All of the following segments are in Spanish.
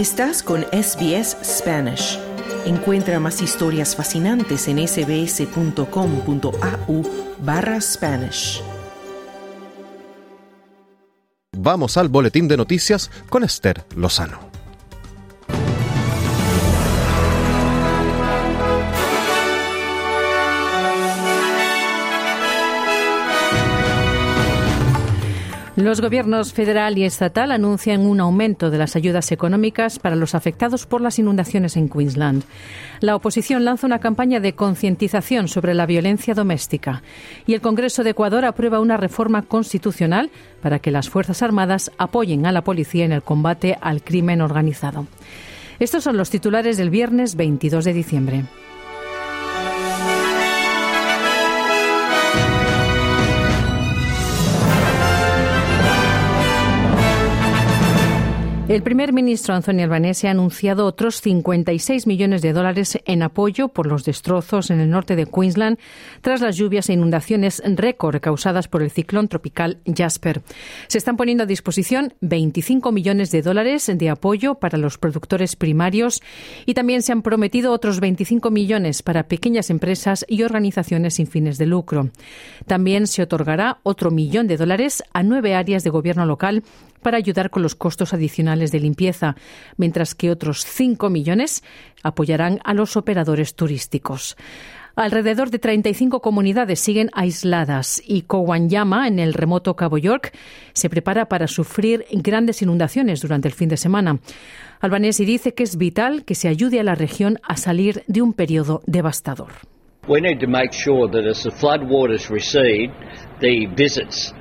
Estás con SBS Spanish. Encuentra más historias fascinantes en sbs.com.au barra Spanish. Vamos al boletín de noticias con Esther Lozano. Los gobiernos federal y estatal anuncian un aumento de las ayudas económicas para los afectados por las inundaciones en Queensland. La oposición lanza una campaña de concientización sobre la violencia doméstica y el Congreso de Ecuador aprueba una reforma constitucional para que las Fuerzas Armadas apoyen a la policía en el combate al crimen organizado. Estos son los titulares del viernes 22 de diciembre. El primer ministro Antonio Albanese ha anunciado otros 56 millones de dólares en apoyo por los destrozos en el norte de Queensland tras las lluvias e inundaciones récord causadas por el ciclón tropical Jasper. Se están poniendo a disposición 25 millones de dólares de apoyo para los productores primarios y también se han prometido otros 25 millones para pequeñas empresas y organizaciones sin fines de lucro. También se otorgará otro millón de dólares a nueve áreas de gobierno local para ayudar con los costos adicionales de limpieza, mientras que otros 5 millones apoyarán a los operadores turísticos. Alrededor de 35 comunidades siguen aisladas y Kowanyama, en el remoto Cabo York, se prepara para sufrir grandes inundaciones durante el fin de semana. Albanesi dice que es vital que se ayude a la región a salir de un periodo devastador. We need to make sure that as the floodwaters recede, the visits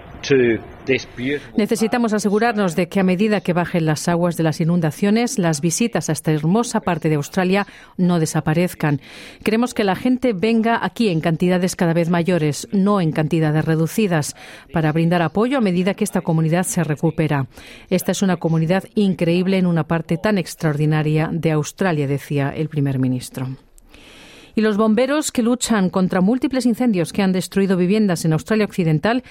Necesitamos asegurarnos de que a medida que bajen las aguas de las inundaciones, las visitas a esta hermosa parte de Australia no desaparezcan. Queremos que la gente venga aquí en cantidades cada vez mayores, no en cantidades reducidas, para brindar apoyo a medida que esta comunidad se recupera. Esta es una comunidad increíble en una parte tan extraordinaria de Australia, decía el primer ministro. Y los bomberos que luchan contra múltiples incendios que han destruido viviendas en Australia Occidental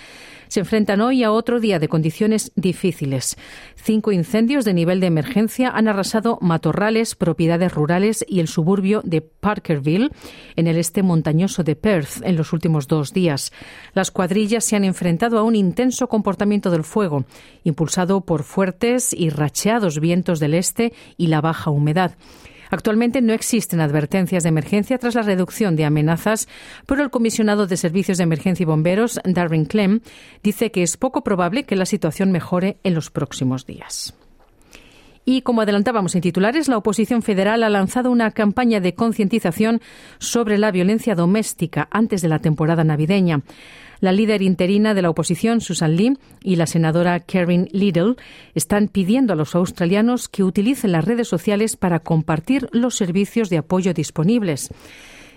se enfrentan hoy a otro día de condiciones difíciles. Cinco incendios de nivel de emergencia han arrasado matorrales, propiedades rurales y el suburbio de Parkerville, en el este montañoso de Perth, en los últimos dos días. Las cuadrillas se han enfrentado a un intenso comportamiento del fuego, impulsado por fuertes y racheados vientos del este y la baja humedad. Actualmente no existen advertencias de emergencia tras la reducción de amenazas, pero el comisionado de Servicios de Emergencia y Bomberos, Darwin Clem, dice que es poco probable que la situación mejore en los próximos días. Y como adelantábamos en titulares, la oposición federal ha lanzado una campaña de concientización sobre la violencia doméstica antes de la temporada navideña. La líder interina de la oposición, Susan Lee, y la senadora Karen Liddell están pidiendo a los australianos que utilicen las redes sociales para compartir los servicios de apoyo disponibles.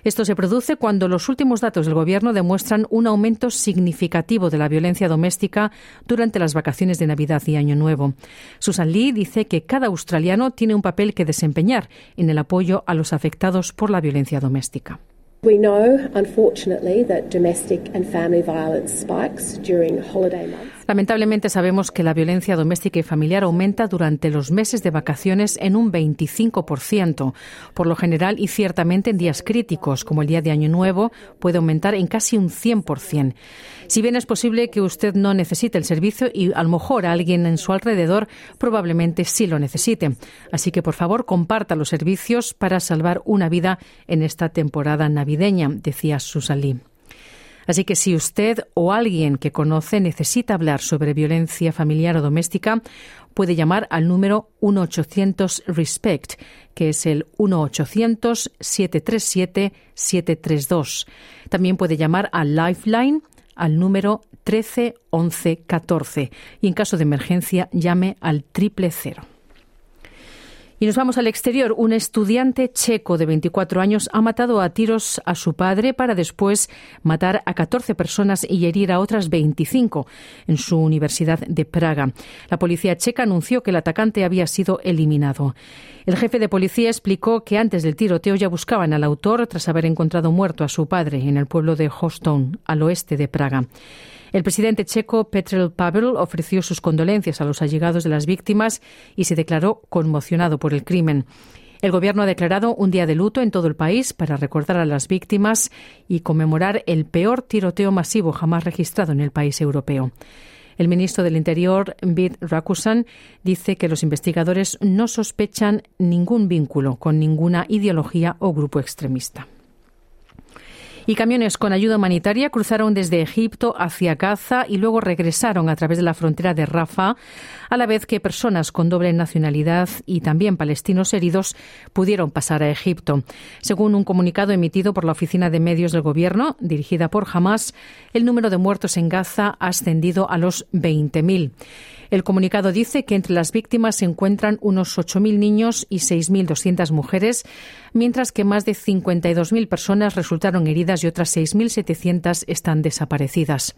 Esto se produce cuando los últimos datos del Gobierno demuestran un aumento significativo de la violencia doméstica durante las vacaciones de Navidad y Año Nuevo. Susan Lee dice que cada australiano tiene un papel que desempeñar en el apoyo a los afectados por la violencia doméstica. We know, unfortunately, that domestic and family violence spikes during holiday months. Lamentablemente sabemos que la violencia doméstica y familiar aumenta durante los meses de vacaciones en un 25%. Por lo general y ciertamente en días críticos, como el día de Año Nuevo, puede aumentar en casi un 100%. Si bien es posible que usted no necesite el servicio y a lo mejor alguien en su alrededor probablemente sí lo necesite. Así que por favor comparta los servicios para salvar una vida en esta temporada navideña, decía Susan Así que si usted o alguien que conoce necesita hablar sobre violencia familiar o doméstica, puede llamar al número 1-800-RESPECT, que es el 1-800-737-732. También puede llamar al Lifeline al número 13 11 14 y en caso de emergencia llame al triple cero. Y nos vamos al exterior. Un estudiante checo de 24 años ha matado a tiros a su padre para después matar a 14 personas y herir a otras 25 en su Universidad de Praga. La policía checa anunció que el atacante había sido eliminado. El jefe de policía explicó que antes del tiroteo ya buscaban al autor tras haber encontrado muerto a su padre en el pueblo de Hoston, al oeste de Praga. El presidente checo Petr Pavel ofreció sus condolencias a los allegados de las víctimas y se declaró conmocionado por el crimen. El Gobierno ha declarado un día de luto en todo el país para recordar a las víctimas y conmemorar el peor tiroteo masivo jamás registrado en el país europeo. El ministro del Interior, Bit Rakusan, dice que los investigadores no sospechan ningún vínculo con ninguna ideología o grupo extremista. Y camiones con ayuda humanitaria cruzaron desde Egipto hacia Gaza y luego regresaron a través de la frontera de Rafah, a la vez que personas con doble nacionalidad y también palestinos heridos pudieron pasar a Egipto. Según un comunicado emitido por la Oficina de Medios del Gobierno, dirigida por Hamas, el número de muertos en Gaza ha ascendido a los 20.000. El comunicado dice que entre las víctimas se encuentran unos 8.000 niños y 6.200 mujeres, mientras que más de 52.000 personas resultaron heridas y otras 6.700 están desaparecidas.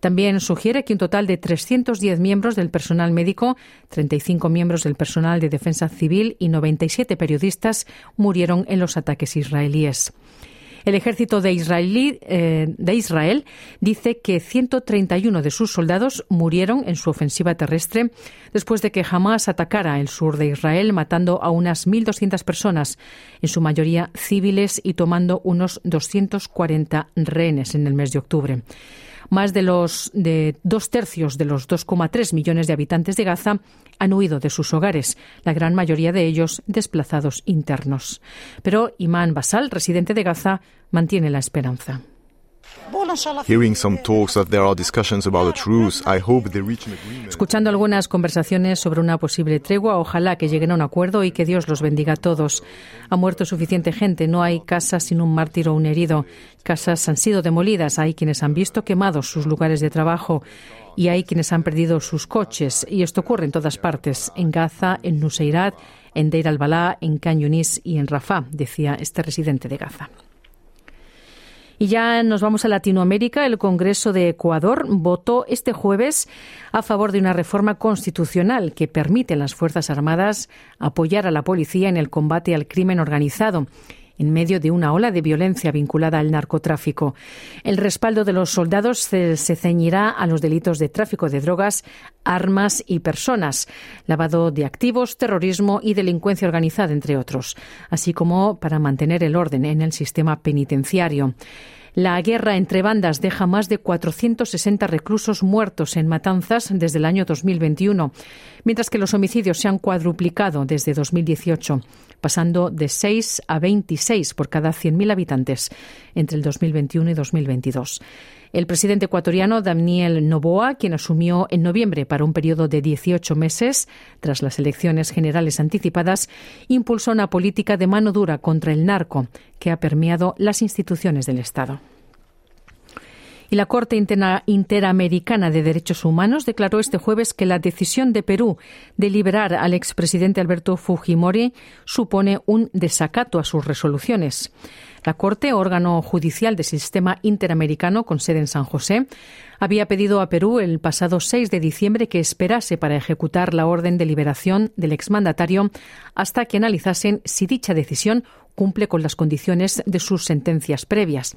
También sugiere que un total de 310 miembros del personal médico, 35 miembros del personal de defensa civil y 97 periodistas murieron en los ataques israelíes. El ejército de, eh, de Israel dice que 131 de sus soldados murieron en su ofensiva terrestre después de que Hamas atacara el sur de Israel, matando a unas 1.200 personas, en su mayoría civiles, y tomando unos 240 rehenes en el mes de octubre. Más de los de dos tercios de los 2,3 millones de habitantes de Gaza han huido de sus hogares, la gran mayoría de ellos desplazados internos. Pero Imán Basal, residente de Gaza, mantiene la esperanza. Escuchando algunas conversaciones sobre una posible tregua, ojalá que lleguen a un acuerdo y que Dios los bendiga a todos. Ha muerto suficiente gente, no hay casas sin un mártir o un herido. Casas han sido demolidas, hay quienes han visto quemados sus lugares de trabajo y hay quienes han perdido sus coches. Y esto ocurre en todas partes, en Gaza, en Nuseirat, en Deir al-Balá, en Can Yunis y en Rafah, decía este residente de Gaza. Y ya nos vamos a Latinoamérica. El Congreso de Ecuador votó este jueves a favor de una reforma constitucional que permite a las Fuerzas Armadas apoyar a la policía en el combate al crimen organizado en medio de una ola de violencia vinculada al narcotráfico. El respaldo de los soldados se, ceñirá a los delitos de tráfico de drogas, armas y personas, lavado de activos, terrorismo y delincuencia organizada, entre otros, así como para mantener el orden en el sistema penitenciario. La guerra entre bandas deja más de 460 reclusos muertos en matanzas desde el año 2021, mientras que los homicidios se han cuadruplicado desde 2018, pasando de 6 a 26 por cada 100.000 habitantes entre el 2021 y 2022. El presidente ecuatoriano Daniel Noboa, quien asumió en noviembre para un periodo de 18 meses tras las elecciones generales anticipadas, impulsó una política de mano dura contra el narco que ha permeado las instituciones del Estado. Y la Corte Interamericana de Derechos Humanos declaró este jueves que la decisión de Perú de liberar al expresidente Alberto Fujimori supone un desacato a sus resoluciones. La Corte, órgano judicial del sistema interamericano con sede en San José, había pedido a Perú el pasado 6 de diciembre que esperase para ejecutar la orden de liberación del exmandatario hasta que analizasen si dicha decisión cumple con las condiciones de sus sentencias previas.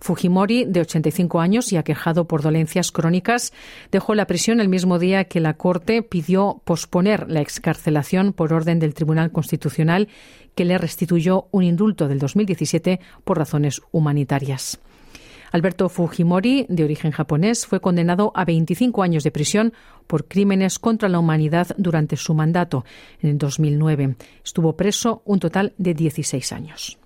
Fujimori, de 85 años y aquejado por dolencias crónicas, dejó la prisión el mismo día que la Corte pidió posponer la excarcelación por orden del Tribunal Constitucional que le restituyó un indulto del 2017 por razones humanitarias. Alberto Fujimori, de origen japonés, fue condenado a 25 años de prisión por crímenes contra la humanidad durante su mandato en el 2009. Estuvo preso un total de 16 años.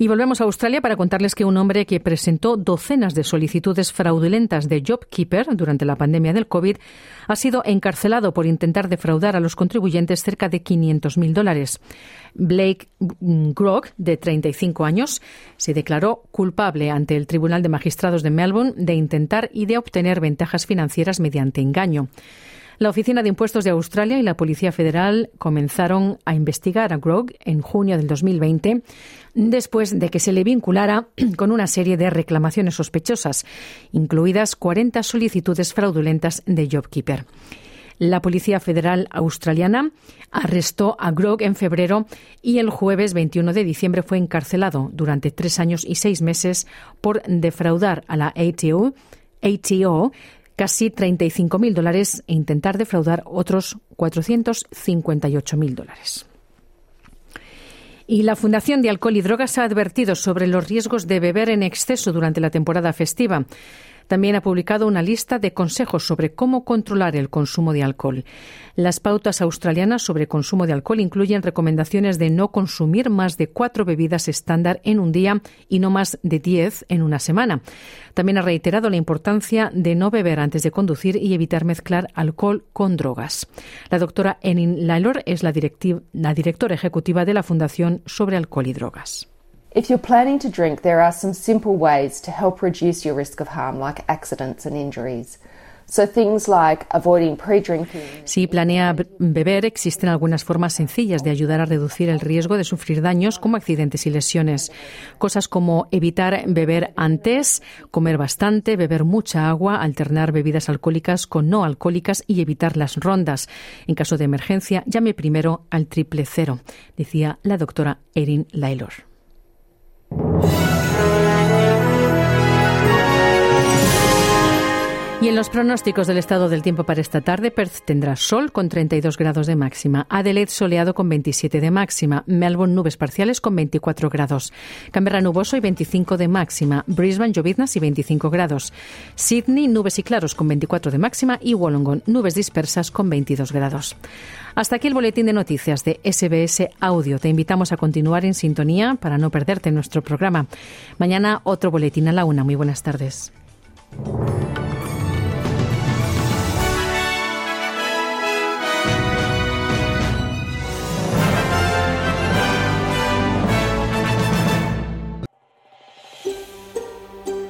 Y volvemos a Australia para contarles que un hombre que presentó docenas de solicitudes fraudulentas de JobKeeper durante la pandemia del COVID ha sido encarcelado por intentar defraudar a los contribuyentes cerca de 500.000 dólares. Blake Grog, de 35 años, se declaró culpable ante el Tribunal de Magistrados de Melbourne de intentar y de obtener ventajas financieras mediante engaño. La Oficina de Impuestos de Australia y la Policía Federal comenzaron a investigar a Grog en junio del 2020 después de que se le vinculara con una serie de reclamaciones sospechosas, incluidas 40 solicitudes fraudulentas de JobKeeper. La Policía Federal Australiana arrestó a Grog en febrero y el jueves 21 de diciembre fue encarcelado durante tres años y seis meses por defraudar a la ATO ATO casi 35.000 dólares e intentar defraudar otros 458.000 dólares. Y la Fundación de Alcohol y Drogas ha advertido sobre los riesgos de beber en exceso durante la temporada festiva. También ha publicado una lista de consejos sobre cómo controlar el consumo de alcohol. Las pautas australianas sobre consumo de alcohol incluyen recomendaciones de no consumir más de cuatro bebidas estándar en un día y no más de diez en una semana. También ha reiterado la importancia de no beber antes de conducir y evitar mezclar alcohol con drogas. La doctora Enin Laylor es la directora ejecutiva de la Fundación sobre Alcohol y Drogas. If you're planning to drink, there are some simple ways to help reduce your risk of harm, like accidents and injuries. So things like avoiding pre-drinking. Si planea beber, existen algunas formas sencillas de ayudar a reducir el riesgo de sufrir daños como accidentes y lesiones. Cosas como evitar beber antes, comer bastante, beber mucha agua, alternar bebidas alcohólicas con no alcohólicas y evitar las rondas. En caso de emergencia, llame primero al triple cero, decía la doctora Erin Laylor. Yeah. Y en los pronósticos del estado del tiempo para esta tarde, Perth tendrá sol con 32 grados de máxima, Adelaide soleado con 27 de máxima, Melbourne nubes parciales con 24 grados, Canberra nuboso y 25 de máxima, Brisbane lloviznas y 25 grados, Sydney nubes y claros con 24 de máxima y Wollongong nubes dispersas con 22 grados. Hasta aquí el boletín de noticias de SBS Audio. Te invitamos a continuar en sintonía para no perderte nuestro programa. Mañana otro boletín a la una. Muy buenas tardes.